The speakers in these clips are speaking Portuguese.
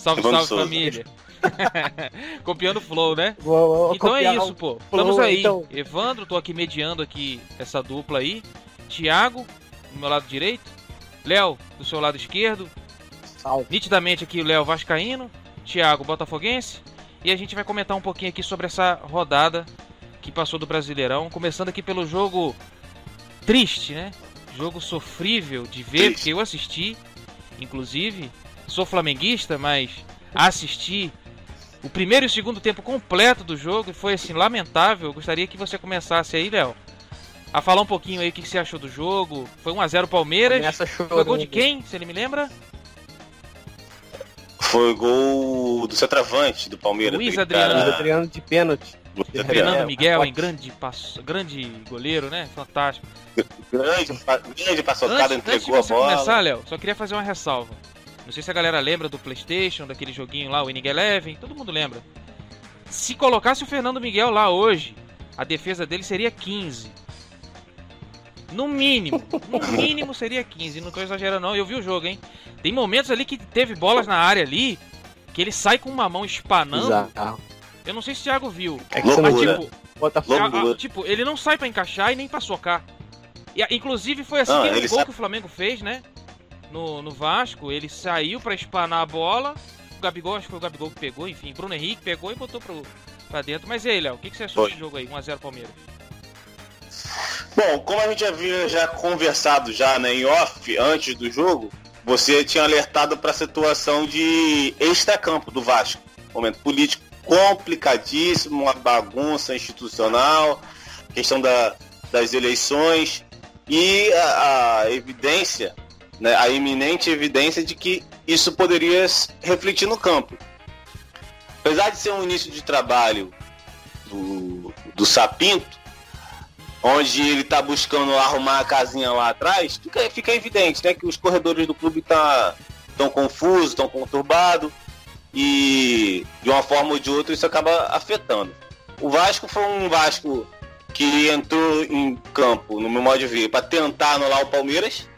Salve, salve família. Copiando o flow, né? Vou, vou então é isso, pô. Estamos aí. Então... Evandro, tô aqui mediando aqui essa dupla aí. Thiago, do meu lado direito. Léo, do seu lado esquerdo. Salve. Nitidamente aqui o Léo Vascaíno. Thiago, Botafoguense. E a gente vai comentar um pouquinho aqui sobre essa rodada que passou do Brasileirão. Começando aqui pelo jogo triste, né? Jogo sofrível de ver, porque eu assisti, inclusive. Sou flamenguista, mas assisti o primeiro e o segundo tempo completo do jogo e foi assim lamentável. Eu gostaria que você começasse aí, Léo, a falar um pouquinho aí o que você achou do jogo. Foi 1 a 0 Palmeiras. Foi gol de quem? Se ele me lembra? Foi gol do centroavante do Palmeiras. Luiz Adriano. Luiz Adriano de pênalti. Fernando é, Miguel, em grande, passo, grande goleiro, né? Fantástico. Grande, grande passocada, entregou antes a bola. começar, Léo, só queria fazer uma ressalva. Não sei se a galera lembra do PlayStation, daquele joguinho lá, o Inning Eleven, todo mundo lembra. Se colocasse o Fernando Miguel lá hoje, a defesa dele seria 15. No mínimo, no mínimo seria 15, não tô exagerando não, eu vi o jogo, hein. Tem momentos ali que teve bolas na área ali, que ele sai com uma mão espanando. Exato. Eu não sei se o Thiago viu. É que mas, tipo, a, a, tipo, ele não sai para encaixar e nem pra socar. E, inclusive foi assim que o gol que o Flamengo fez, né? No, no Vasco, ele saiu para espanar a bola. O Gabigol, acho que foi o Gabigol que pegou, enfim, Bruno Henrique pegou e botou pro, pra dentro. Mas e aí, Léo, o que, que você achou desse jogo aí? 1x0 Palmeiras. Bom, como a gente havia já conversado já né, em off antes do jogo, você tinha alertado para a situação de extra-campo do Vasco. Momento político complicadíssimo, uma bagunça institucional, questão da, das eleições e a, a evidência né, a iminente evidência de que isso poderia refletir no campo. Apesar de ser um início de trabalho do, do Sapinto, onde ele está buscando arrumar a casinha lá atrás, fica, fica evidente né, que os corredores do clube estão tá, confusos, estão conturbados, e de uma forma ou de outra isso acaba afetando. O Vasco foi um Vasco que entrou em campo, no meu modo de ver, para tentar anular o Palmeiras,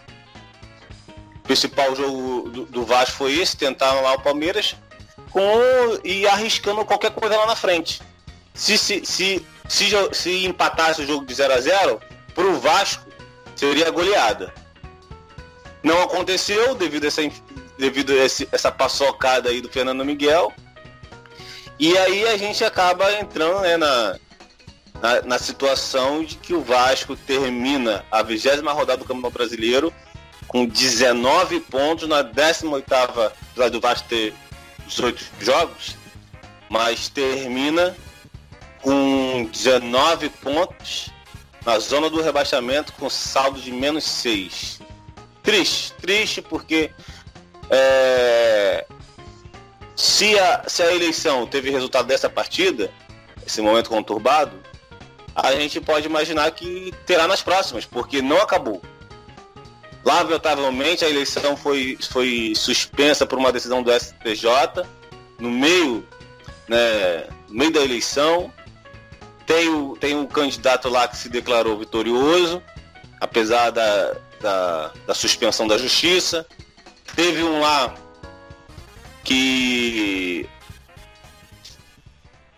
principal jogo do, do Vasco foi esse, tentar anular o Palmeiras com, e arriscando qualquer coisa lá na frente. Se, se, se, se, se empatasse o jogo de 0 a 0 para o Vasco seria goleada. Não aconteceu devido a essa, devido a esse, essa paçocada aí do Fernando Miguel. E aí a gente acaba entrando né, na, na, na, situação de que o Vasco termina a vigésima rodada do Campeonato Brasileiro com 19 pontos na 18ª, apesar do Vasco ter 18 jogos, mas termina com 19 pontos na zona do rebaixamento com saldo de menos 6. Triste, triste porque é, se, a, se a eleição teve resultado dessa partida, esse momento conturbado, a gente pode imaginar que terá nas próximas, porque não acabou. Lamentavelmente, a eleição foi, foi suspensa por uma decisão do STJ no meio, né, no meio da eleição. Tem o, tem um candidato lá que se declarou vitorioso, apesar da, da, da suspensão da justiça. Teve um lá que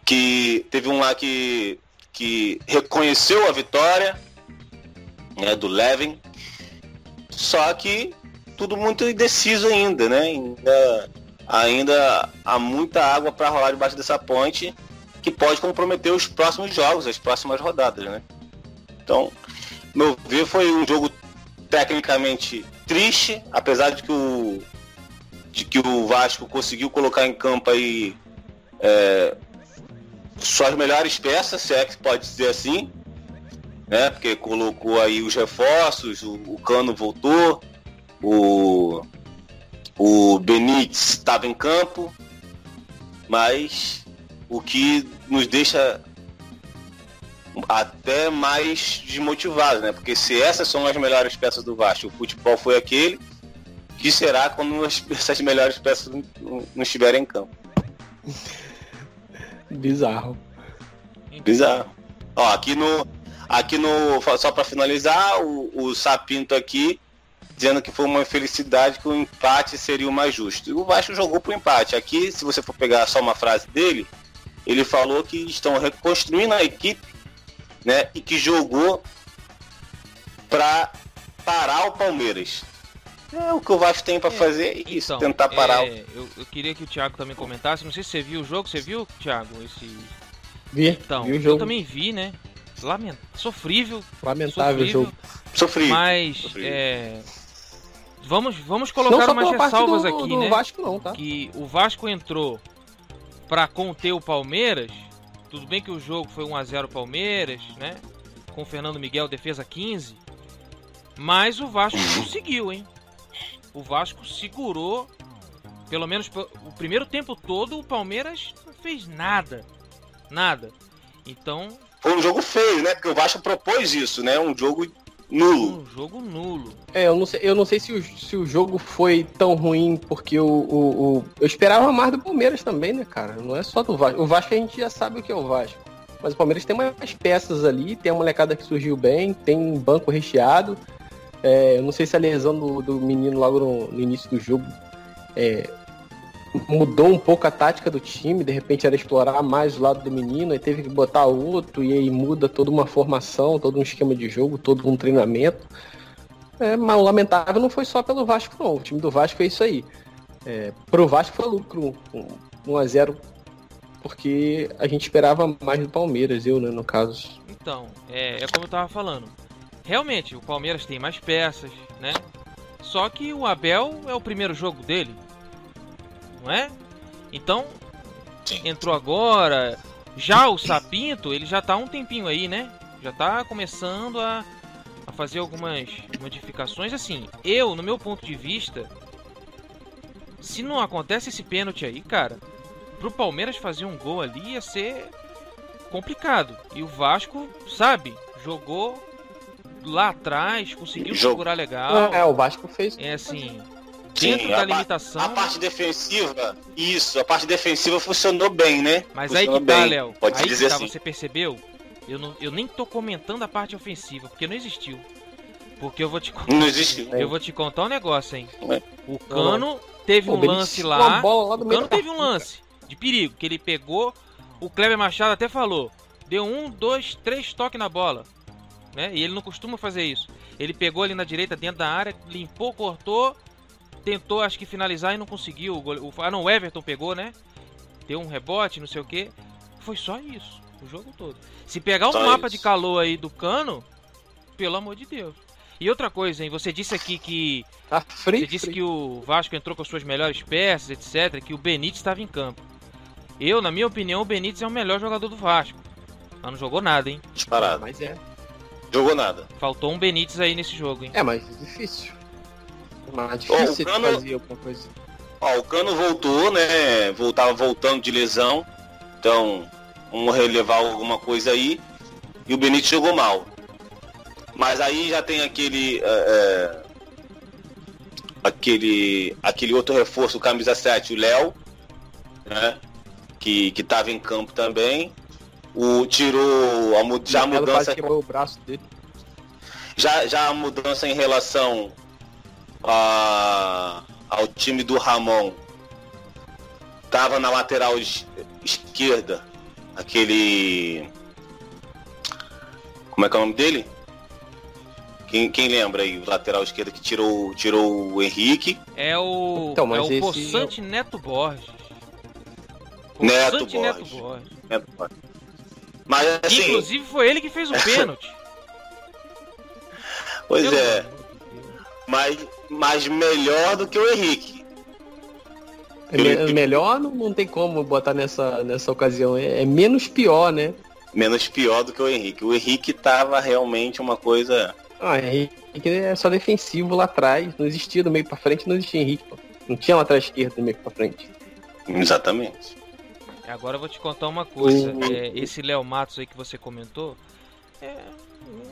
que teve um lá que, que reconheceu a vitória né, do Levin só que tudo muito indeciso ainda, né? Ainda, ainda há muita água para rolar debaixo dessa ponte que pode comprometer os próximos jogos, as próximas rodadas, né? Então, meu ver foi um jogo tecnicamente triste, apesar de que o de que o Vasco conseguiu colocar em campo aí é, suas melhores peças, se é que pode dizer assim, né? Porque colocou aí os reforços, o, o Cano voltou, o, o Benítez estava em campo, mas o que nos deixa até mais desmotivados, né? Porque se essas são as melhores peças do Vasco, o futebol foi aquele, que será quando essas melhores peças não, não estiverem em campo? Bizarro. Bizarro. Ó, aqui no, Aqui no. Só para finalizar, o, o Sapinto aqui dizendo que foi uma infelicidade que o empate seria o mais justo. E o Vasco jogou pro empate. Aqui, se você for pegar só uma frase dele, ele falou que estão reconstruindo a equipe, né, e que jogou para parar o Palmeiras. É o que o Vasco tem para é, fazer é isso, então, tentar parar. É, eu, eu, queria que o Thiago também comentasse. Não sei se você viu o jogo. Você viu, Thiago? Esse... Vi. Então, vi o jogo. eu também vi, né? Lament... Sofrível. Lamentável sofrível, jogo. Sofrível. Mas sofrível. É... Vamos, vamos colocar umas ressalvas do, aqui, do né? Vasco não, tá? Que o Vasco entrou para conter o Palmeiras. Tudo bem que o jogo foi 1 a 0 Palmeiras, né? Com o Fernando Miguel defesa 15. Mas o Vasco conseguiu, hein? O Vasco segurou pelo menos o primeiro tempo todo o Palmeiras não fez nada. Nada. Então, foi um jogo feio, né? Porque o Vasco propôs isso, né? Um jogo nulo. Um jogo nulo. É, eu não sei, eu não sei se, o, se o jogo foi tão ruim porque o, o, o, Eu esperava mais do Palmeiras também, né, cara? Não é só do Vasco. O Vasco a gente já sabe o que é o Vasco. Mas o Palmeiras tem umas peças ali, tem a molecada que surgiu bem, tem um banco recheado. É, eu não sei se a lesão do, do menino logo no, no início do jogo é, mudou um pouco a tática do time, de repente era explorar mais o lado do menino, aí teve que botar outro, e aí muda toda uma formação, todo um esquema de jogo, todo um treinamento. É, mas o lamentável não foi só pelo Vasco, não. O time do Vasco é isso aí. É, pro Vasco foi lucro 1 a 0 porque a gente esperava mais do Palmeiras, eu, né, no caso. Então, é, é como eu tava falando. Realmente, o Palmeiras tem mais peças, né? Só que o Abel é o primeiro jogo dele não é? Então, Sim. entrou agora. Já o Sapinto, ele já tá há um tempinho aí, né? Já tá começando a, a fazer algumas modificações. Assim, eu, no meu ponto de vista, se não acontece esse pênalti aí, cara, pro Palmeiras fazer um gol ali ia ser complicado. E o Vasco, sabe, jogou lá atrás, conseguiu segurar legal. É, o Vasco fez. É assim, dentro Sim, da limitação. A parte defensiva, isso, a parte defensiva funcionou bem, né? Mas funcionou aí que tá, Léo. Pode aí dizer que tá, assim. você percebeu? Eu, não, eu nem tô comentando a parte ofensiva, porque não existiu. Porque eu vou te contar. Não existiu. Eu vou te contar um negócio, hein? É. O Cano teve um lance lá. lá o Cano teve um lance de perigo, que ele pegou. O Kleber Machado até falou. Deu um, dois, três toques na bola. Né? E ele não costuma fazer isso. Ele pegou ali na direita, dentro da área, limpou, cortou tentou, acho que finalizar e não conseguiu. O, ah, não, o Everton pegou, né? Deu um rebote, não sei o que. Foi só isso, o jogo todo. Se pegar o um mapa isso. de calor aí do cano, pelo amor de Deus. E outra coisa, hein? Você disse aqui que. Tá frio, você disse que o Vasco entrou com as suas melhores peças, etc. Que o Benítez estava em campo. Eu, na minha opinião, o Benítez é o melhor jogador do Vasco. Mas não jogou nada, hein? Disparado. Mas é. Jogou nada. Faltou um Benítez aí nesse jogo, hein? É, mas é difícil. Mas difícil Cano... fazer alguma coisa. Ó, o Cano voltou, né? Voltava voltando de lesão. Então, vamos relevar alguma coisa aí. E o Benítez jogou mal. Mas aí já tem aquele. É, é aquele. aquele outro reforço, o camisa 7, o Léo, né? Que, que tava em campo também. O tirou a, já a mudança. Quebrou o braço dele. Já, já a mudança em relação a, ao time do Ramon tava na lateral esquerda aquele como é que é o nome dele? Quem, quem lembra aí, o lateral esquerdo que tirou, tirou o Henrique? É o, então, mas é o. Poçante Neto Borges. Neto Borges. Neto Borges. Neto Borges. Mas assim. Inclusive foi ele que fez o pênalti. pois é. Mas mas melhor do que o Henrique. É me melhor não, não tem como botar nessa, nessa ocasião. É, é, menos pior, né? Menos pior do que o Henrique. O Henrique tava realmente uma coisa. Ah, Henrique é só defensivo lá atrás. Não existia do meio para frente, não existia Henrique. Pô. Não tinha lateral esquerdo do meio para frente. Exatamente. Agora eu vou te contar uma coisa. É, esse Léo Matos aí que você comentou. É,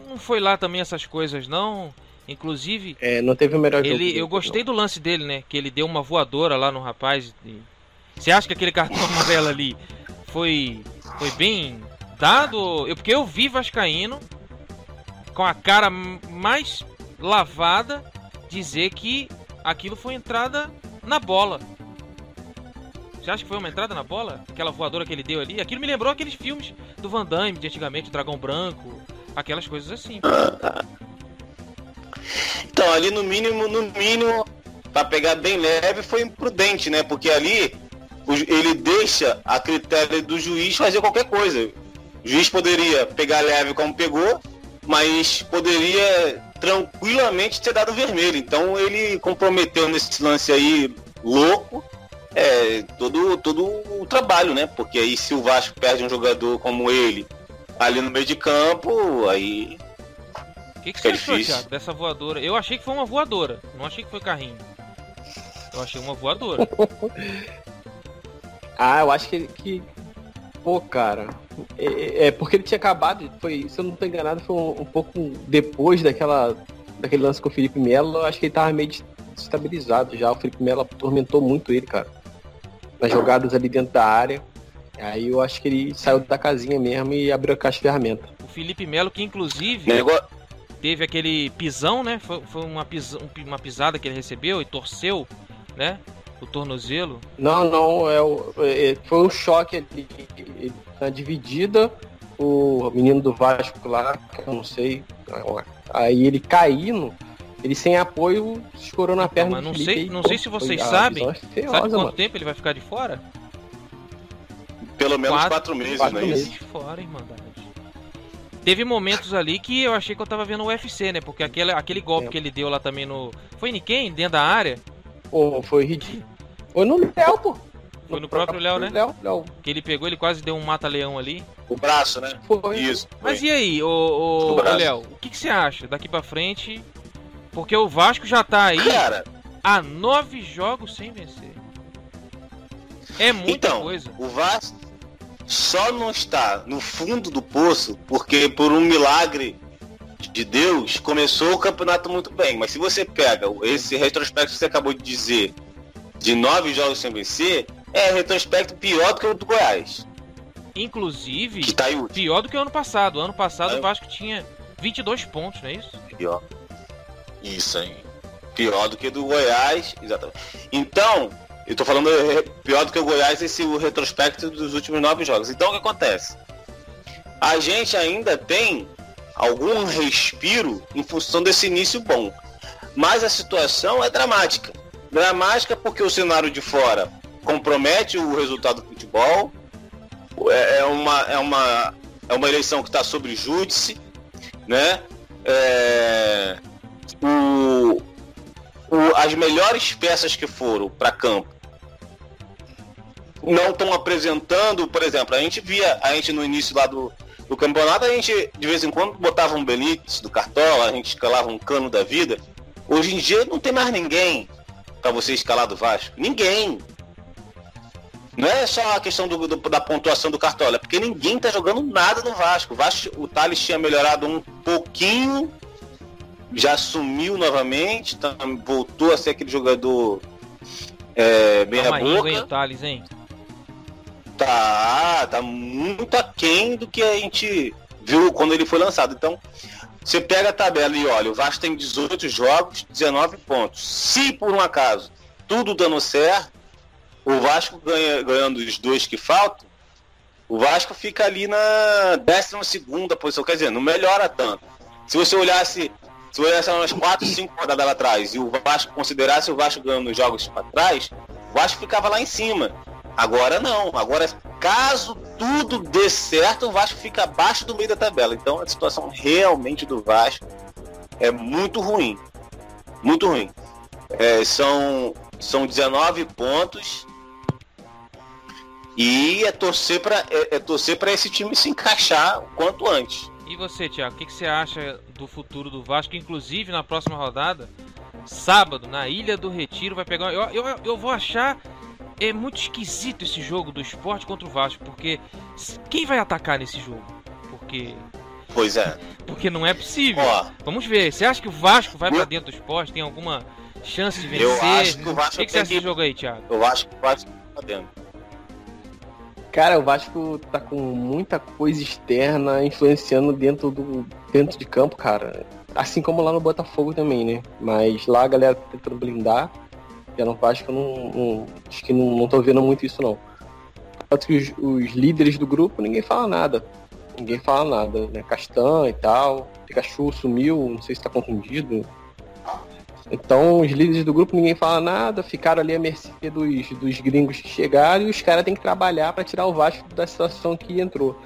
não foi lá também essas coisas, não. Inclusive. É, não teve o melhor ele, jogo. Eu gostei do lance dele, né? Que ele deu uma voadora lá no rapaz. Você acha que aquele cartão amarelo ali foi, foi bem dado? Eu, porque eu vi Vascaíno com a cara mais lavada, dizer que aquilo foi entrada na bola. Você acha que foi uma entrada na bola? Aquela voadora que ele deu ali? Aquilo me lembrou aqueles filmes do Van Damme de antigamente, o Dragão Branco, aquelas coisas assim. Então, ali no mínimo, no mínimo, para pegar bem leve, foi imprudente, né? Porque ali ele deixa a critério do juiz fazer qualquer coisa. O juiz poderia pegar leve como pegou, mas poderia tranquilamente ter dado vermelho. Então ele comprometeu nesse lance aí louco é, todo, todo o trabalho, né? Porque aí se o Vasco perde um jogador como ele ali no meio de campo, aí. O que, que você achou, Thiago, dessa voadora? Eu achei que foi uma voadora, não achei que foi carrinho. Eu achei uma voadora. ah, eu acho que, que Pô, cara, é, é, porque ele tinha acabado, foi, se eu não estou enganado, foi um, um, pouco depois daquela, daquele lance com o Felipe Melo, eu acho que ele tava meio destabilizado já. O Felipe Melo atormentou muito ele, cara. Nas jogadas ali dentro da área. Aí eu acho que ele saiu da casinha mesmo e abriu a caixa de ferramentas. O Felipe Melo, que inclusive teve aquele pisão, né? Foi, foi uma, pis, uma pisada que ele recebeu e torceu, né? o tornozelo? Não, não, é, é foi um choque ali na dividida. O menino do Vasco lá, que eu não sei, aí ele caindo, ele sem apoio escorou na perna. Mas não sei, não sei se vocês foi, sabem. É feiosa, sabe quanto mano. tempo ele vai ficar de fora? Pelo menos quatro, quatro meses, quatro não é meses. isso? fora, Irmandade. Teve momentos ali que eu achei que eu tava vendo o UFC, né? Porque aquele, aquele golpe é. que ele deu lá também no. Foi em quem? Dentro da área? Pô, foi ridículo. Foi no Léo, pô. Foi no próprio Léo, né? Léo, Léo. Que ele pegou, ele quase deu um mata-leão ali. O braço, né? Foi. Isso. Foi. Mas e aí, ô, Léo, o que, que você acha daqui pra frente? Porque o Vasco já tá aí Cara, há nove jogos sem vencer. É muita então, coisa. O Vasco só não está no fundo do poço porque por um milagre de Deus começou o campeonato muito bem. Mas se você pega esse retrospecto que você acabou de dizer de nove jogos sem vencer, é retrospecto pior do que o do Goiás. Inclusive, tá pior do que o ano passado. Ano passado é. o Vasco tinha 22 pontos, não é isso? Pior. Isso aí. Pior do que do Goiás, exatamente. Então, eu tô falando é, pior do que o Goiás esse o retrospecto dos últimos nove jogos. Então o que acontece? A gente ainda tem algum respiro em função desse início bom. Mas a situação é dramática. Dramática porque o cenário de fora compromete o resultado do futebol. É, é uma, é uma, é uma eleição que está sobre júdice, né? É, o, o, as melhores peças que foram para campo não estão apresentando, por exemplo, a gente via, a gente no início lá do, do campeonato, a gente de vez em quando botava um Benítez do Cartola, a gente escalava um cano da vida. Hoje em dia não tem mais ninguém para você escalar do Vasco? Ninguém. Não é só a questão do, do, da pontuação do Cartola, é porque ninguém tá jogando nada no Vasco. O, Vasco, o Thales tinha melhorado um pouquinho, já sumiu novamente, tá, voltou a ser aquele jogador é, bem Calma a boca. Aí, o Thales, hein? Tá, tá muito aquém do que a gente viu quando ele foi lançado. Então, você pega a tabela e olha, o Vasco tem 18 jogos, 19 pontos. Se por um acaso tudo dando certo, o Vasco ganha, ganhando os dois que faltam, o Vasco fica ali na 12 posição, quer dizer, não melhora tanto. Se você olhasse, se olhasse umas 4, 5 rodadas lá atrás e o Vasco considerasse o Vasco ganhando os jogos para trás, o Vasco ficava lá em cima. Agora não. Agora, caso tudo dê certo, o Vasco fica abaixo do meio da tabela. Então a situação realmente do Vasco é muito ruim. Muito ruim. É, são, são 19 pontos. E é torcer para é, é torcer para esse time se encaixar o quanto antes. E você, Thiago, o que, que você acha do futuro do Vasco? Inclusive na próxima rodada, sábado, na Ilha do Retiro, vai pegar. Eu, eu, eu vou achar é muito esquisito esse jogo do esporte contra o Vasco, porque quem vai atacar nesse jogo? Porque. Pois é. Porque não é possível. Ó, Vamos ver. Você acha que o Vasco vai eu... para dentro do esporte? Tem alguma chance de vencer? Eu acho que o Vasco. O que, que você acha desse jogo aí, Thiago? Eu acho que o Vasco vai dentro. Cara, o Vasco tá com muita coisa externa influenciando dentro do dentro de campo, cara. Assim como lá no Botafogo também, né? Mas lá a galera tá tentando blindar. Já no Vasco eu não, não, acho que não, não tô vendo muito isso não. Tanto que os, os líderes do grupo ninguém fala nada. Ninguém fala nada, né? Castan e tal. Pikachu sumiu, não sei se tá confundido. Então, os líderes do grupo, ninguém fala nada, ficaram ali à mercê dos, dos gringos que chegaram e os caras têm que trabalhar para tirar o Vasco da situação que entrou.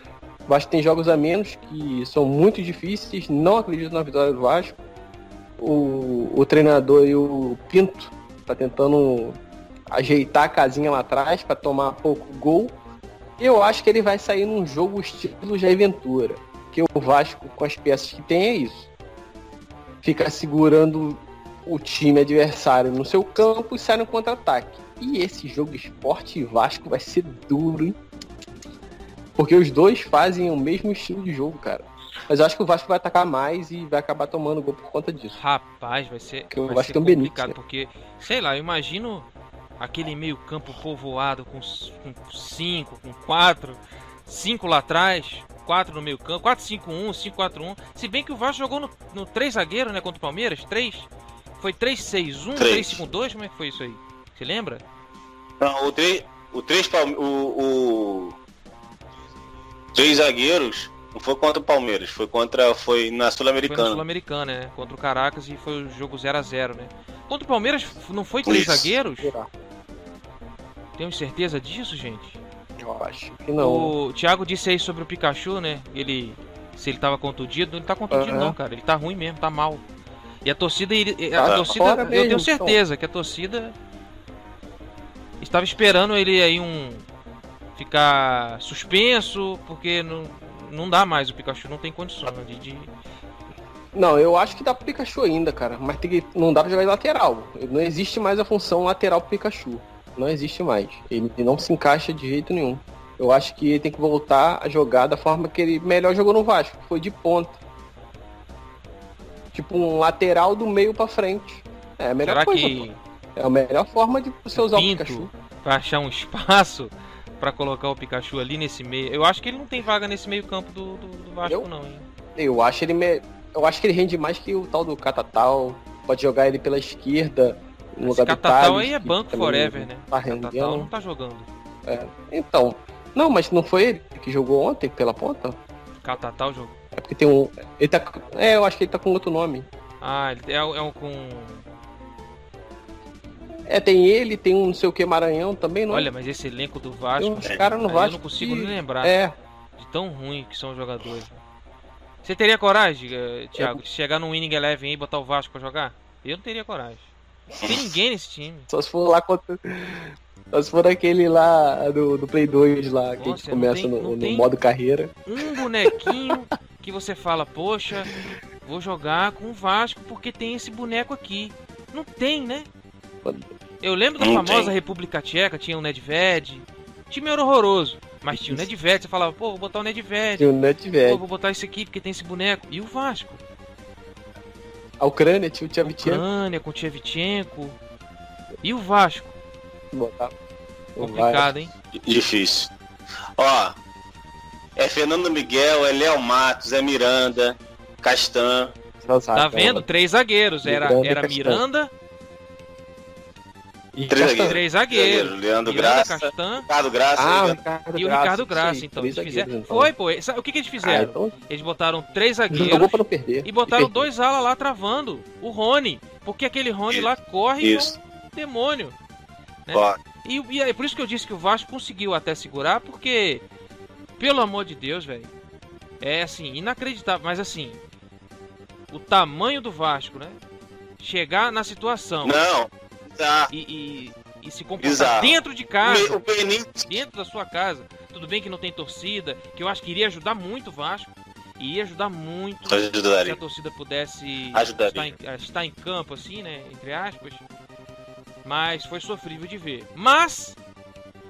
O Vasco tem jogos a menos que são muito difíceis, não acredito na vitória do Vasco. O, o treinador e o Pinto tá tentando ajeitar a casinha lá atrás para tomar pouco gol. Eu acho que ele vai sair num jogo estilo Jair Ventura. Que o Vasco, com as peças que tem, é isso. Fica segurando o time adversário no seu campo e sai no contra-ataque. E esse jogo esporte Vasco vai ser duro, hein? Porque os dois fazem o mesmo estilo de jogo, cara. Mas eu acho que o Vasco vai atacar mais e vai acabar tomando gol por conta disso. Rapaz, vai ser, porque vai Vasco ser um complicado, né? porque, sei lá, eu imagino aquele meio campo povoado com 5, com 4, 5 lá atrás, 4 no meio campo, 4-5-1, 5-4-1. Se bem que o Vasco jogou no, no 3 zagueiro, né, contra o Palmeiras, 3. Foi 3-6-1, 3-5-2? Como é que foi isso aí? Você lembra? Não, o 3. O 3 o, o três zagueiros não foi contra o Palmeiras, foi contra. Foi na Sul-Americana. Foi na Sul-Americana, né? Contra o Caracas e foi o jogo 0x0, né? Contra o Palmeiras não foi três Isso. zagueiros? Temos certeza disso, gente? Eu acho que não. O Thiago disse aí sobre o Pikachu, né? Ele. Se ele tava contundido, ele tá contundido uhum. não, cara. Ele tá ruim mesmo, tá mal. E a torcida, a ah, torcida, eu mesmo, tenho certeza então. que a torcida estava esperando ele aí um ficar suspenso, porque não, não dá mais o Pikachu, não tem condições de, de... Não, eu acho que dá pro Pikachu ainda, cara, mas tem que, não dá pra jogar de lateral. Não existe mais a função lateral pro Pikachu. Não existe mais. Ele não se encaixa de jeito nenhum. Eu acho que ele tem que voltar a jogar da forma que ele melhor jogou no Vasco, foi de ponta tipo um lateral do meio para frente. É a melhor Será coisa. Que... É a melhor forma de você usar Pinto, o Pikachu. Pra achar um espaço para colocar o Pikachu ali nesse meio. Eu acho que ele não tem vaga nesse meio campo do, do, do Vasco, eu, não, hein? Eu acho ele me... Eu acho que ele rende mais que o tal do Catatal. Pode jogar ele pela esquerda. No Esse lugar Catatal aí é banco forever, né? Tá Catatal não tá jogando. É. Então. Não, mas não foi ele que jogou ontem pela ponta? Catatal jogou. É porque tem um. Ele tá. É, eu acho que ele tá com outro nome. Ah, ele é, é um com. É, tem ele, tem um não sei o que Maranhão também, não? Olha, mas esse elenco do Vasco. Tem uns caras no Vasco. Eu não consigo que... nem lembrar. É. De tão ruim que são os jogadores. Você teria coragem, eh, Thiago, de chegar no Winning Eleven e botar o Vasco pra jogar? Eu não teria coragem. Não tem ninguém nesse time. Só se for lá contra. Só se for aquele lá do, do Play 2 lá, Nossa, que a gente começa tem, no, no modo carreira. Um bonequinho que você fala, poxa, vou jogar com o Vasco porque tem esse boneco aqui. Não tem, né? Eu lembro da Não famosa tem. República Tcheca, tinha o Nedved. Time era horroroso. Mas tinha o Nedved, você falava, pô, vou botar o Nedved. Tinha o Nedved. Pô, vou botar esse aqui porque tem esse boneco. E o Vasco? A Ucrânia tinha o Tchevchenko. Ucrânia com o Tchevchenko. E o Vasco? Botar. Complicado, hein? Difícil. Ó, é Fernando Miguel, é Léo Matos, é Miranda, Castan. Tá vendo? Três zagueiros. Era, era Miranda. E três, zagueiros. três zagueiros. Leandro Graça. Castan, Ricardo Graça. Ah, Ricardo e o Ricardo Graça, então. Eles fizeram... então. Foi, pô. O que, que eles fizeram? Ah, então... Eles botaram três zagueiros. Pra não perder. E botaram dois alas lá travando. O Rony. Porque aquele Rony lá corre Isso. um demônio. Né? E, e é por isso que eu disse que o Vasco conseguiu até segurar, porque pelo amor de Deus, velho. É assim, inacreditável. Mas assim, o tamanho do Vasco, né? Chegar na situação. Não. Tá. E, e, e se comportar Exato. dentro de casa. O dentro da sua casa. Tudo bem que não tem torcida, que eu acho que iria ajudar muito o Vasco. E ia ajudar muito Ajudaria. se a torcida pudesse estar em, estar em campo, assim, né? Entre aspas. Mas foi sofrível de ver. Mas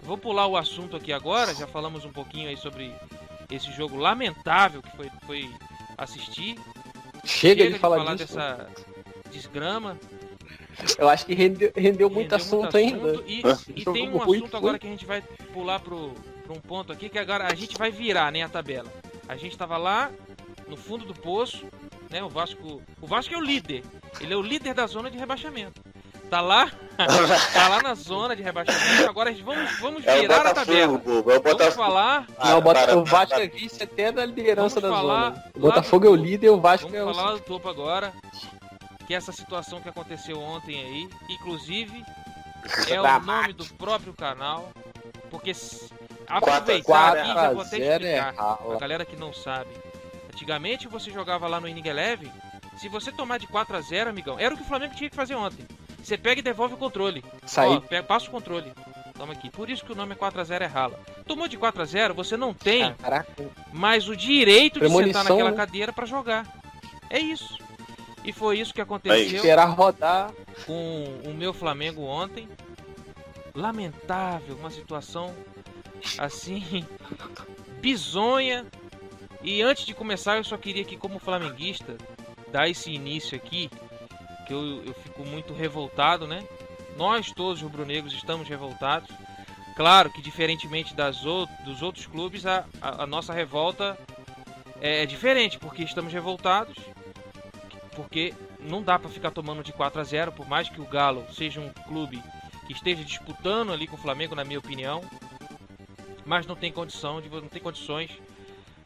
Vou pular o assunto aqui agora, já falamos um pouquinho aí sobre esse jogo lamentável que foi, foi assistir. Chega, Chega de, falar, falar dessa desgrama. Eu acho que rendeu, rendeu muito, rendeu assunto, muito assunto, ainda. E, e tem um assunto agora que a gente vai pular pro, pra um ponto aqui que agora a gente vai virar, né, a tabela. A gente tava lá no fundo do poço, né? O Vasco, o Vasco é o líder. Ele é o líder da zona de rebaixamento. Tá lá, tá lá na zona de rebaixamento. Agora vamos, vamos é virar a tabela. Bobo, é vamos falar. Ah, não, o, o Vasco é vice até da liderança vamos da falar zona. O Botafogo é o líder, o Vasco vamos é o. Vamos falar do topo agora. Que essa situação que aconteceu ontem aí, inclusive, é o nome do próprio canal. Porque aproveitar aqui, já vou até explicar. A galera que não sabe. Antigamente você jogava lá no Inning Eleven. Se você tomar de 4 a 0 amigão, era o que o Flamengo tinha que fazer ontem. Você pega e devolve o controle. Sai. Passa o controle. Toma aqui. Por isso que o nome é 4x0 é rala. Tomou de 4x0, você não tem Caraca. mais o direito de sentar naquela né? cadeira para jogar. É isso. E foi isso que aconteceu. Esperar rodar. Com o meu Flamengo ontem. Lamentável, uma situação assim. bizonha. E antes de começar, eu só queria que, como flamenguista, dar esse início aqui que eu, eu fico muito revoltado, né? Nós todos rubro-negros estamos revoltados. Claro que diferentemente das dos outros clubes, a, a, a nossa revolta é, é, diferente, porque estamos revoltados, porque não dá para ficar tomando de 4 a 0, por mais que o Galo seja um clube que esteja disputando ali com o Flamengo, na minha opinião, mas não tem condição de não tem condições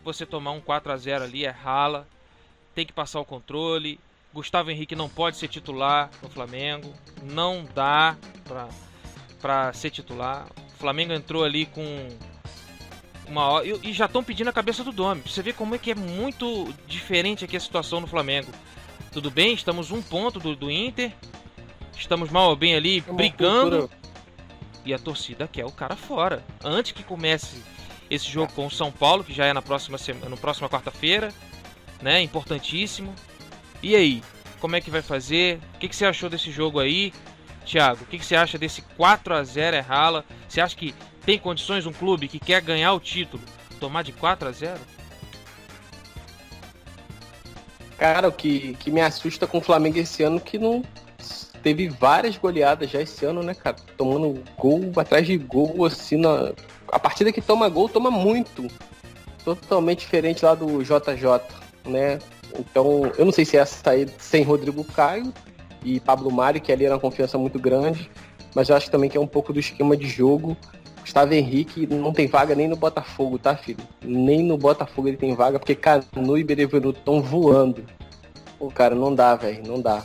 você tomar um 4 a 0 ali é rala, tem que passar o controle, Gustavo Henrique não pode ser titular no Flamengo. Não dá pra, pra ser titular. O Flamengo entrou ali com uma. E, já estão pedindo a cabeça do Domi. Você ver como é que é muito diferente aqui a situação no Flamengo. Tudo bem, estamos um ponto do, do Inter. Estamos mal ou bem ali é brigando. Cultura. E a torcida quer o cara fora. Antes que comece esse jogo com o São Paulo, que já é na próxima semana, na próxima quarta-feira, né? Importantíssimo. E aí, como é que vai fazer? O que, que você achou desse jogo aí, Thiago? O que, que você acha desse 4 a 0 é rala? Você acha que tem condições um clube que quer ganhar o título tomar de 4 a 0? Cara, o que, que me assusta com o Flamengo esse ano que não teve várias goleadas já esse ano, né, cara? Tomando gol atrás de gol, assim, na... a partida que toma gol, toma muito. Totalmente diferente lá do JJ, né? Então, eu não sei se é essa sair sem Rodrigo Caio e Pablo Mari, que ali era uma confiança muito grande, mas eu acho também que é um pouco do esquema de jogo. Gustavo Henrique não tem vaga nem no Botafogo, tá, filho? Nem no Botafogo ele tem vaga, porque Canu e Benevenuto estão voando. Pô, cara, não dá, velho, não dá.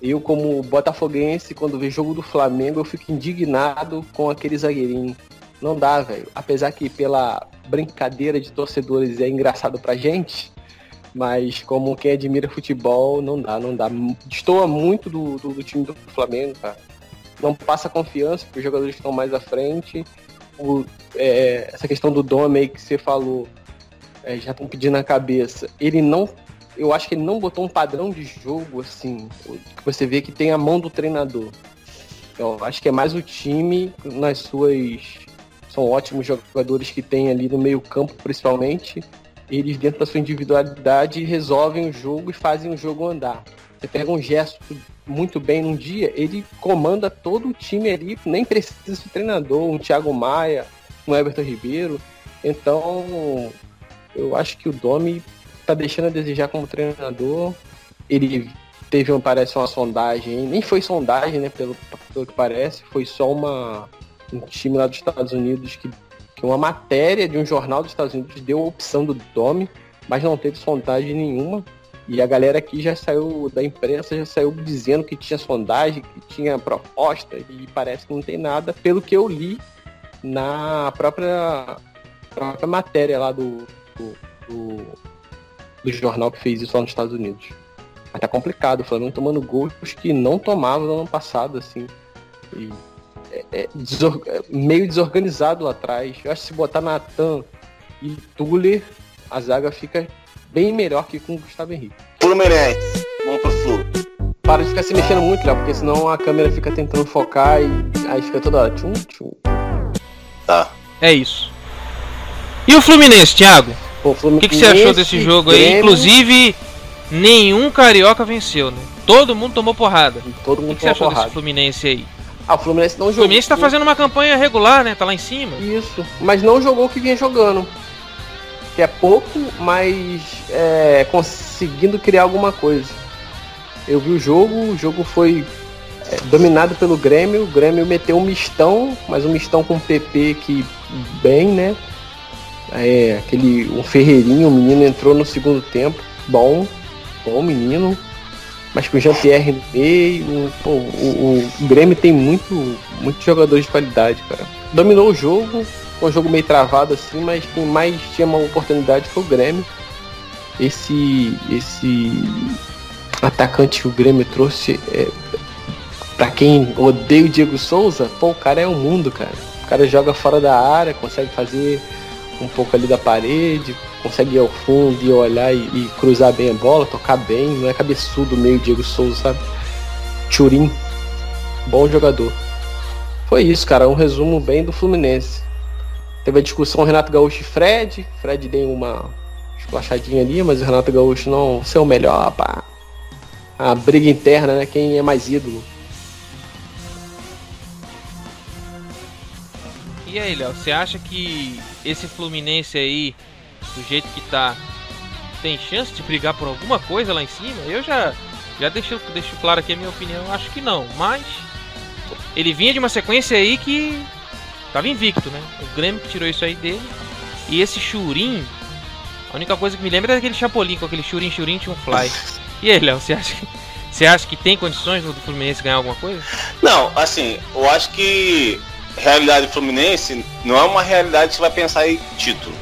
Eu, como botafoguense, quando vejo jogo do Flamengo, eu fico indignado com aquele zagueirinho. Não dá, velho. Apesar que pela brincadeira de torcedores é engraçado pra gente, mas como quem admira futebol, não dá, não dá. Destoa muito do, do, do time do Flamengo, cara. Não passa confiança para os jogadores que estão mais à frente. É, essa questão do Dome aí que você falou, é, já estão pedindo na cabeça. Ele não. Eu acho que ele não botou um padrão de jogo assim, que você vê que tem a mão do treinador. Eu acho que é mais o time nas suas. São ótimos jogadores que tem ali no meio-campo, principalmente eles dentro da sua individualidade resolvem o jogo e fazem o jogo andar. Você pega um gesto muito bem num dia, ele comanda todo o time ali, nem precisa de treinador, um Thiago Maia, um Everton Ribeiro. Então, eu acho que o Domi tá deixando a desejar como treinador. Ele teve, parece, uma sondagem, nem foi sondagem, né, pelo, pelo que parece, foi só uma, um time lá dos Estados Unidos que que uma matéria de um jornal dos Estados Unidos deu a opção do Domi, mas não teve sondagem nenhuma. E a galera aqui já saiu da imprensa, já saiu dizendo que tinha sondagem, que tinha proposta, e parece que não tem nada, pelo que eu li na própria, própria matéria lá do, do, do, do jornal que fez isso lá nos Estados Unidos. Mas tá complicado, o Flamengo tomando gols que não tomava no ano passado, assim. E é, é, desor meio desorganizado lá atrás. Eu acho que se botar Natan e Tuller, a zaga fica bem melhor que com o Gustavo Henrique. Fluminense, vamos pro Flu. Para de ficar se mexendo muito, Léo, porque senão a câmera fica tentando focar e aí fica toda hora. Tchum, tchum. Tá. É isso. E o Fluminense, Thiago? O que, que, você achou desse jogo Grêmio... aí? Inclusive, nenhum carioca venceu, né? Todo mundo tomou porrada. Todo mundo o que, que você achou porrada. desse Fluminense aí? Ah, o Fluminense não jogou. O Fluminense tá fazendo uma campanha regular, né? Tá lá em cima. Isso. Mas não jogou o que vinha jogando. Que é pouco, mas é, conseguindo criar alguma coisa. Eu vi o jogo, o jogo foi é, dominado pelo Grêmio. O Grêmio meteu um mistão, mas um mistão com PP que bem, né? É, aquele um Ferreirinho, o menino entrou no segundo tempo, bom, bom menino, mas com o Jean-Pierre no meio, pô, o, o, Grêmio tem muito, muito jogadores de qualidade, cara. Dominou o jogo, um jogo meio travado assim, mas quem mais tinha uma oportunidade foi o Grêmio. Esse, esse atacante que o Grêmio trouxe, é, para quem odeia o Diego Souza, pô, o cara é o mundo, cara. O cara joga fora da área, consegue fazer um pouco ali da parede, consegue ir ao fundo e olhar e, e, cruzar bem a bola, tocar bem, não é cabeçudo meio Diego Souza, sabe? Churim, bom jogador. Foi isso, cara, um resumo bem do Fluminense. Teve a discussão Renato Gaúcho e Fred. Fred deu uma esplachadinha ali, mas o Renato Gaúcho não ser o melhor, pá. A briga interna, né? Quem é mais ídolo. E aí, Léo, você acha que esse Fluminense aí, do jeito que tá, tem chance de brigar por alguma coisa lá em cima? Eu já já deixo, deixo claro aqui a minha opinião, acho que não, mas ele vinha de uma sequência aí que tava invicto, né? O Grêmio tirou isso aí dele. E esse Churim, a única coisa que me lembra é aquele Chapolin com aquele Churim Churim tinha um fly. E aí, Léo, você acha que você acha que tem condições do Fluminense ganhar alguma coisa? Não, assim, eu acho que realidade Fluminense não é uma realidade que você vai pensar em título.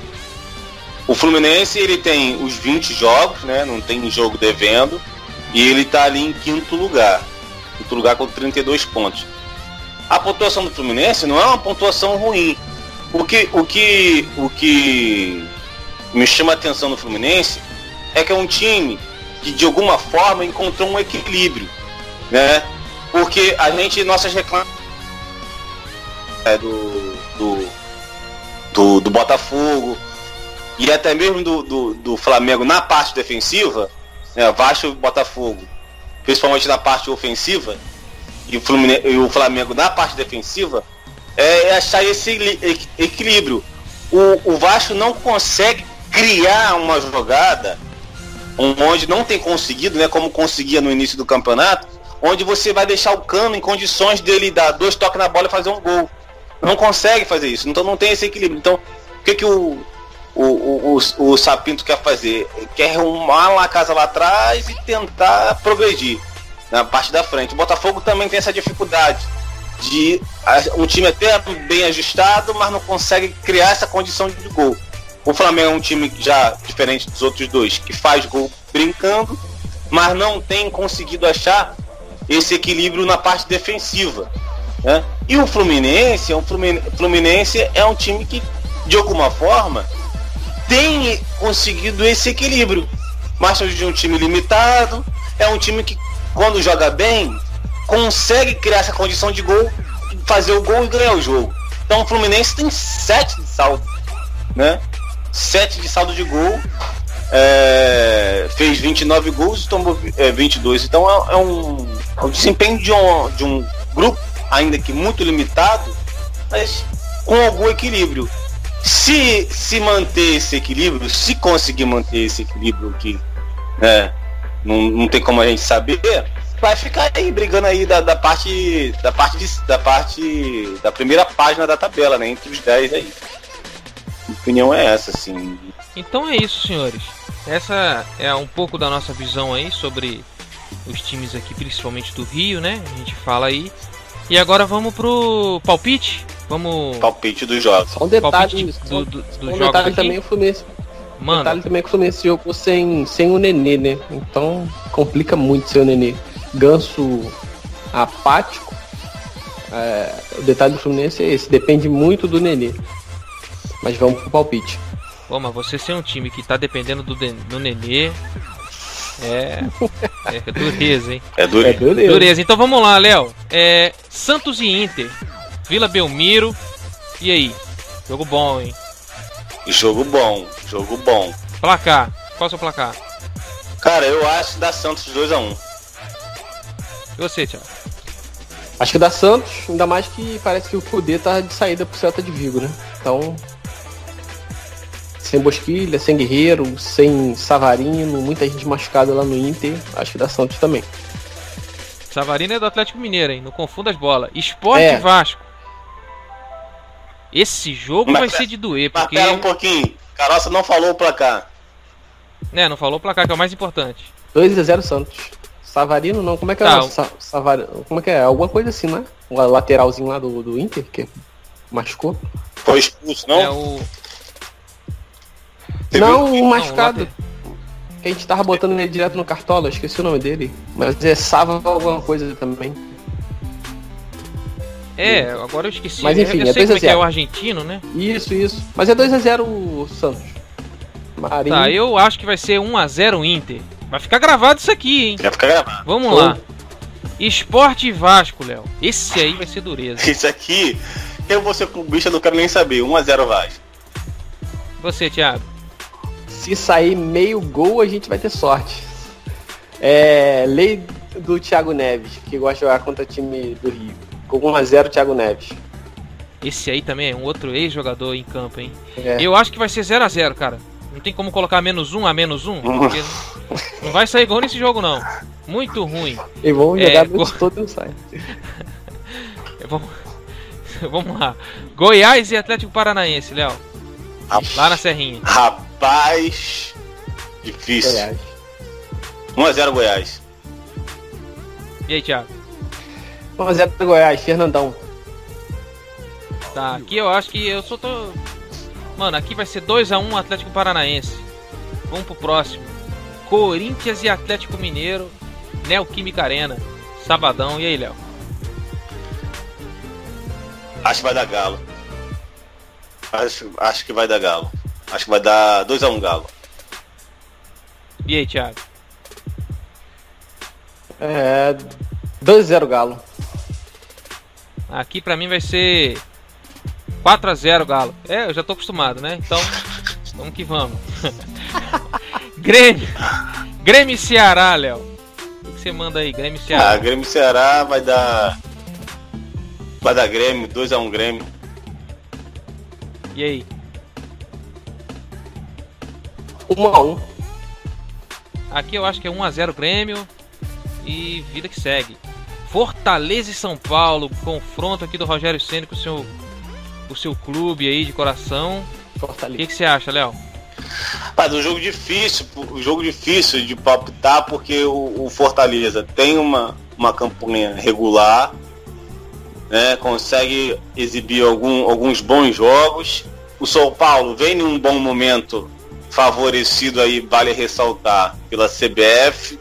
O Fluminense ele tem os 20 jogos, né? Não tem jogo devendo. E ele está ali em quinto lugar. Quinto lugar com 32 pontos. A pontuação do Fluminense não é uma pontuação ruim. O que, o que, o que me chama a atenção no Fluminense é que é um time que de alguma forma encontrou um equilíbrio, né? Porque a gente, nossas reclamações é, do, do, do, do, Botafogo e até mesmo do, do, do Flamengo na parte defensiva, né, Vasco e Botafogo, principalmente na parte ofensiva, e o, Fluminense, e o Flamengo na parte defensiva, é, é achar esse equilíbrio. O, o Vasco não consegue criar uma jogada onde não tem conseguido, né, como conseguia no início do campeonato, onde você vai deixar o cano em condições dele dar dois toques na bola e fazer um gol não consegue fazer isso, então não tem esse equilíbrio. Então, o que, que o, o, o, o, Sapinto quer fazer? Quer arrumar uma casa lá atrás e tentar progredir na parte da frente. O Botafogo também tem essa dificuldade de um time até bem ajustado, mas não consegue criar essa condição de gol. O Flamengo é um time já diferente dos outros dois, que faz gol brincando, mas não tem conseguido achar esse equilíbrio na parte defensiva. Né? E o Fluminense, é um Fluminense é um time que, de alguma forma, tem conseguido esse equilíbrio. Mas de um time limitado, é um time que, quando joga bem, consegue criar essa condição de gol, fazer o gol e ganhar o jogo. Então o Fluminense tem 7 de saldo, né? 7 de saldo de gol, é, fez 29 gols e tomou é, 22. Então é, é, um, é um desempenho de um, de um grupo ainda que muito limitado, mas com algum equilíbrio. Se se manter esse equilíbrio, se conseguir manter esse equilíbrio que né, não, não tem como a gente saber, vai ficar aí brigando aí da, da parte da parte de, da parte da primeira página da tabela, né, entre os 10 aí. A opinião é essa, assim. Então é isso, senhores. Essa é um pouco da nossa visão aí sobre os times aqui, principalmente do Rio, né? A gente fala aí e agora vamos pro palpite? Vamos. Palpite dos jogos. Só um detalhe do, do, do um detalhe aqui. também o Fluminense. Mano. Detalhe também que o Fluminense jogou sem, sem o Nenê, né? Então complica muito ser o Nenê. Ganso apático. É, o detalhe do Fluminense é esse, depende muito do Nenê. Mas vamos pro palpite. Pô, mas você ser um time que tá dependendo do, do Nenê, é, é dureza, hein? É dureza. É dureza. dureza. Então vamos lá, Léo. É, Santos e Inter. Vila Belmiro. E aí? Jogo bom, hein? Jogo bom, jogo bom. Placar. Qual é o seu placar? Cara, eu acho que dá Santos 2x1. Um. E você, Thiago? Acho que dá Santos, ainda mais que parece que o Cudê tá de saída pro Celta de Vigo, né? Então. Sem Bosquilha, sem Guerreiro, sem Savarino, muita gente machucada lá no Inter. Acho que dá Santos também. Savarino é do Atlético Mineiro, hein? Não confunda as bolas. Esporte é. Vasco. Esse jogo mas, vai ser de doer, porque... Mas pera um pouquinho. Caroça não falou o placar. É, não falou o placar, que é o mais importante. 2x0 Santos. Savarino não, como é que é? Tá. Sa Savarino, como é que é? Alguma coisa assim, né? O lateralzinho lá do, do Inter, que machucou. Foi expulso, não? É o... Não, o machucado. Que a gente tava botando ele direto no cartola, esqueci o nome dele. Mas é Sava alguma coisa também. É, agora eu esqueci. Mas enfim, eu é 2 a 0. É, é o argentino, né? Isso, isso. Mas é 2 a 0 o Santos. Marinho. Tá, eu acho que vai ser 1 a 0 Inter. Vai ficar gravado isso aqui, hein? Vai ficar gravado. Vamos Foi. lá. Esporte Vasco, Léo. Esse aí vai ser dureza. Esse aqui, eu vou ser bicho, eu não quero nem saber. 1 a 0 Vasco. Você, Thiago. Se sair meio gol, a gente vai ter sorte. É, lei do Thiago Neves, que gosta de jogar contra o time do Rio. Com 1x0 Thiago Neves. Esse aí também é um outro ex-jogador em campo, hein? É. Eu acho que vai ser 0x0, cara. Não tem como colocar menos um a menos um, porque não vai sair gol nesse jogo, não. Muito ruim. E vamos jogar é, go... todo e não sai. vamos... vamos lá. Goiás e Atlético Paranaense, Léo. Lá na Serrinha. Rapaz. Difícil. Goiás. 1x0 Goiás. E aí, Thiago? 1x0 Goiás, Fernandão. Tá, aqui eu acho que eu só tô. Mano, aqui vai ser 2x1 Atlético Paranaense. Vamos pro próximo. Corinthians e Atlético Mineiro, Neoquímica Arena. Sabadão, e aí, Léo? Acho que vai dar Galo. Acho, acho que vai dar Galo. Acho que vai dar 2x1 Galo. E aí, Thiago? É. 2x0 Galo. Aqui pra mim vai ser 4x0 Galo. É, eu já tô acostumado, né? Então, vamos que vamos. Grêmio. Grêmio e Ceará, Léo. O que você manda aí, Grêmio e Ceará? Ah, Grêmio e Ceará vai dar. Vai dar Grêmio, 2x1 Grêmio. E aí? 1x1. Aqui eu acho que é 1x0 Grêmio e vida que segue. Fortaleza e São Paulo, confronto aqui do Rogério Ceni com o seu, o seu clube aí de coração. Fortaleza. O que, que você acha, Léo? Mas um jogo difícil, um jogo difícil de palpitar porque o, o, Fortaleza tem uma, uma campanha regular, né, consegue exibir algum, alguns bons jogos. O São Paulo vem num bom momento, favorecido aí, vale ressaltar, pela CBF,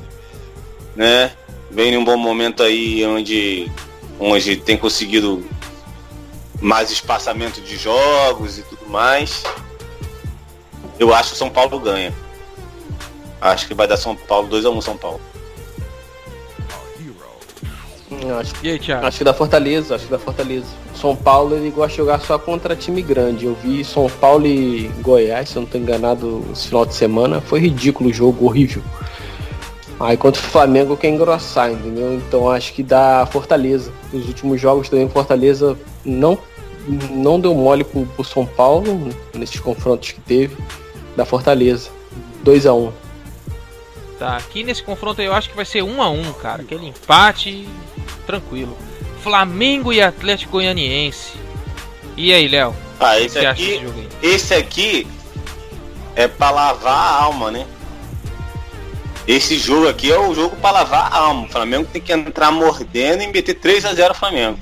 né? Vem num bom momento aí onde, onde tem conseguido mais espaçamento de jogos e tudo mais. Eu acho que o São Paulo ganha. Acho que vai dar São Paulo 2x1 São Paulo. Acho, e aí, Thiago? acho que da Fortaleza, acho que da Fortaleza. São Paulo ele gosta de jogar só contra time grande. Eu vi São Paulo e Goiás, se eu não estou enganado, esse final de semana. Foi ridículo o jogo, horrível. Aí contra o Flamengo quer engrossar, entendeu? Então acho que dá Fortaleza. Os últimos jogos também Fortaleza não, não deu mole pro, pro São Paulo nesses confrontos que teve. Da Fortaleza. 2 a 1 um. Tá, aqui nesse confronto eu acho que vai ser 1 um a 1 um, cara. Aquele empate tranquilo. Flamengo e Atlético Goianiense. E aí, Léo? Ah, esse aqui, esse aqui é pra lavar a alma, né? Esse jogo aqui é o jogo para lavar a alma. O Flamengo tem que entrar mordendo e meter 3 a 0 Flamengo.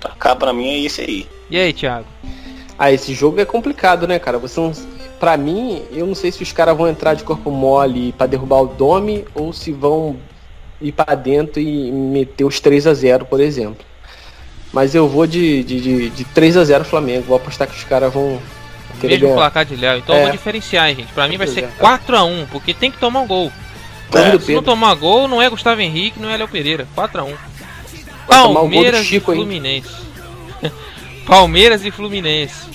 Pra cá pra mim é esse aí. E aí, Thiago? Ah, esse jogo é complicado, né, cara? Você não. Pra mim, eu não sei se os caras vão entrar de corpo mole para derrubar o Dome ou se vão ir para dentro e meter os 3 a 0 por exemplo. Mas eu vou de, de, de, de 3 a 0 Flamengo. Vou apostar que os caras vão, mesmo placar de Léo. Então é. eu vou diferenciar, gente. Pra mim vai ser 4x1, porque tem que tomar um gol. É. Se não tomar gol, não é Gustavo Henrique, não é Léo Pereira. 4x1. Palmeiras e Fluminense. Palmeiras e Fluminense.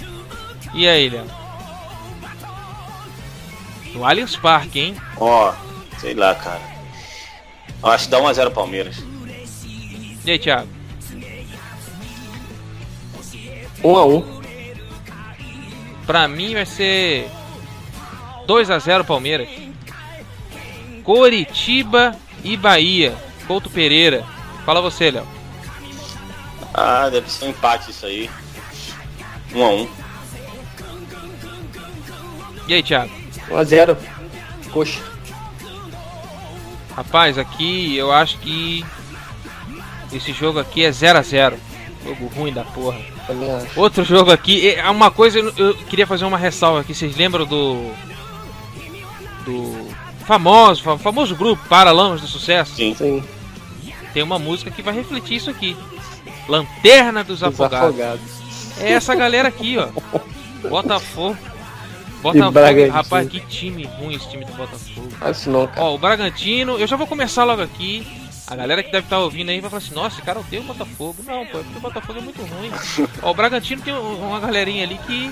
E aí, Léo? No Allianz Parque, hein? Ó, oh, sei lá, cara. Eu acho que dá 1x0 Palmeiras. E aí, Thiago? 1 um a 1 um. Pra mim vai ser 2 a 0 Palmeiras. Coritiba e Bahia. Couto Pereira. Fala você, Léo. Ah, deve ser um empate isso aí. 1 um a 1 um. E aí, Thiago? 1 a 0 Coxa. Rapaz, aqui eu acho que esse jogo aqui é 0 a 0 Jogo ruim da porra. Outro jogo aqui, é uma coisa eu queria fazer uma ressalva aqui. Vocês lembram do do famoso, famoso grupo Paralamas do Sucesso? Sim. Sim. Tem uma música que vai refletir isso aqui. Lanterna dos, dos afogados. afogados. É essa galera aqui, ó. Botafogo. Botafogo, rapaz, que time ruim esse time do Botafogo. Mas não, cara. Ó, o Bragantino, eu já vou começar logo aqui. A galera que deve estar tá ouvindo aí vai falar assim, nossa, cara odeia o Botafogo. Não, pô, é porque o Botafogo é muito ruim. Ó, o Bragantino tem uma galerinha ali que,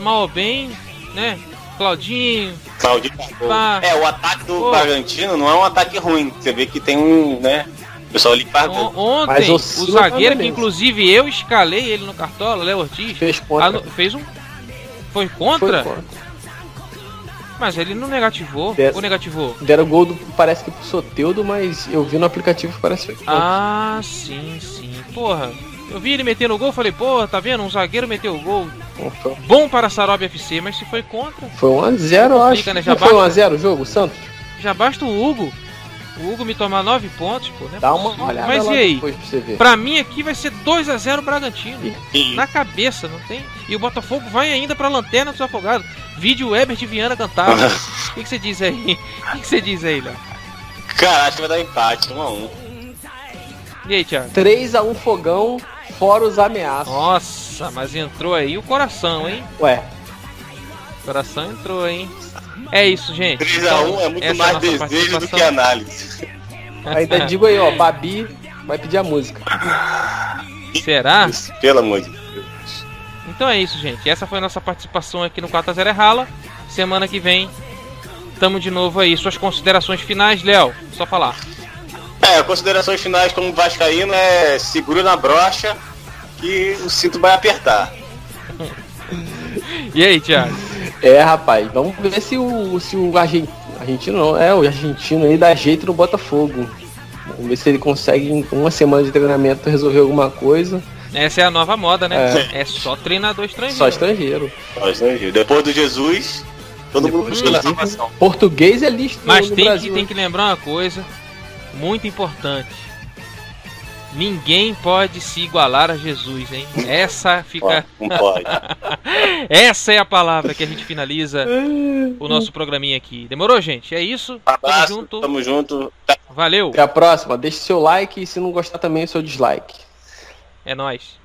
mal ou bem, né? Claudinho. Claudinho. Pá. É, o ataque do pô. Bragantino não é um ataque ruim. Você vê que tem um, né? O pessoal ali paga. Ontem, o zagueiro que inclusive eu escalei ele no cartola, Léo Ortiz, fez, contra. fez um. Foi contra? Foi contra. Mas ele não negativou. Der, ou negativou? Deram gol do, parece que pro Soteudo, mas eu vi no aplicativo que parece que Ah, sim, sim. Porra. Eu vi ele metendo o gol, falei, porra, tá vendo? Um zagueiro meteu o gol. Opa. Bom para Sarob FC, mas se foi contra. Foi 1x0, eu acho. Né? Já foi 1x0 o jogo, Santos? Já basta o Hugo. O Hugo me tomar 9 pontos, pô. Né? Dá uma olhada Mas e aí? Pra, você ver. pra mim aqui vai ser 2x0 Bragantino. E... Na cabeça, não tem? E o Botafogo vai ainda pra lanterna dos afogados. Vídeo Weber de Viana cantar. O que, que, você diz aí? O que, você diz aí, Léo? Cara, acho que vai dar empate, 1x1. E aí, Thiago? 3x1 fogão, fora os ameaços. Nossa, mas entrou aí o coração, hein? Ué. O coração entrou, hein? É isso, gente. 3x1 então, é muito é mais é desejo do que análise. Ainda digo aí, ó, Babi vai pedir a música. Será? Isso, pelo amor de Deus. Então é isso, gente. Essa foi a nossa participação aqui no 4x0 é Rala. Semana que vem, tamo de novo aí. Suas considerações finais, Léo? Só falar. É, considerações finais como Vascaíno é seguro na brocha que o cinto vai apertar. e aí, Thiago? É, rapaz, vamos ver se o, se o argentino, argentino não, é o argentino aí dá jeito no Botafogo. Vamos ver se ele consegue em uma semana de treinamento resolver alguma coisa. Essa é a nova moda, né? É, é só treinador estrangeiro. Só estrangeiro. Só estrangeiro. Depois do Jesus, todo Depois mundo buscando salvação. Português é listo. Mas tem que, tem que lembrar uma coisa muito importante Ninguém pode se igualar a Jesus, hein? Essa fica. Não pode. Essa é a palavra que a gente finaliza o nosso programinha aqui. Demorou, gente? É isso. Abraço, tamo junto. Tamo junto. Valeu. Até a próxima. Deixe seu like e se não gostar também, seu dislike. É nóis.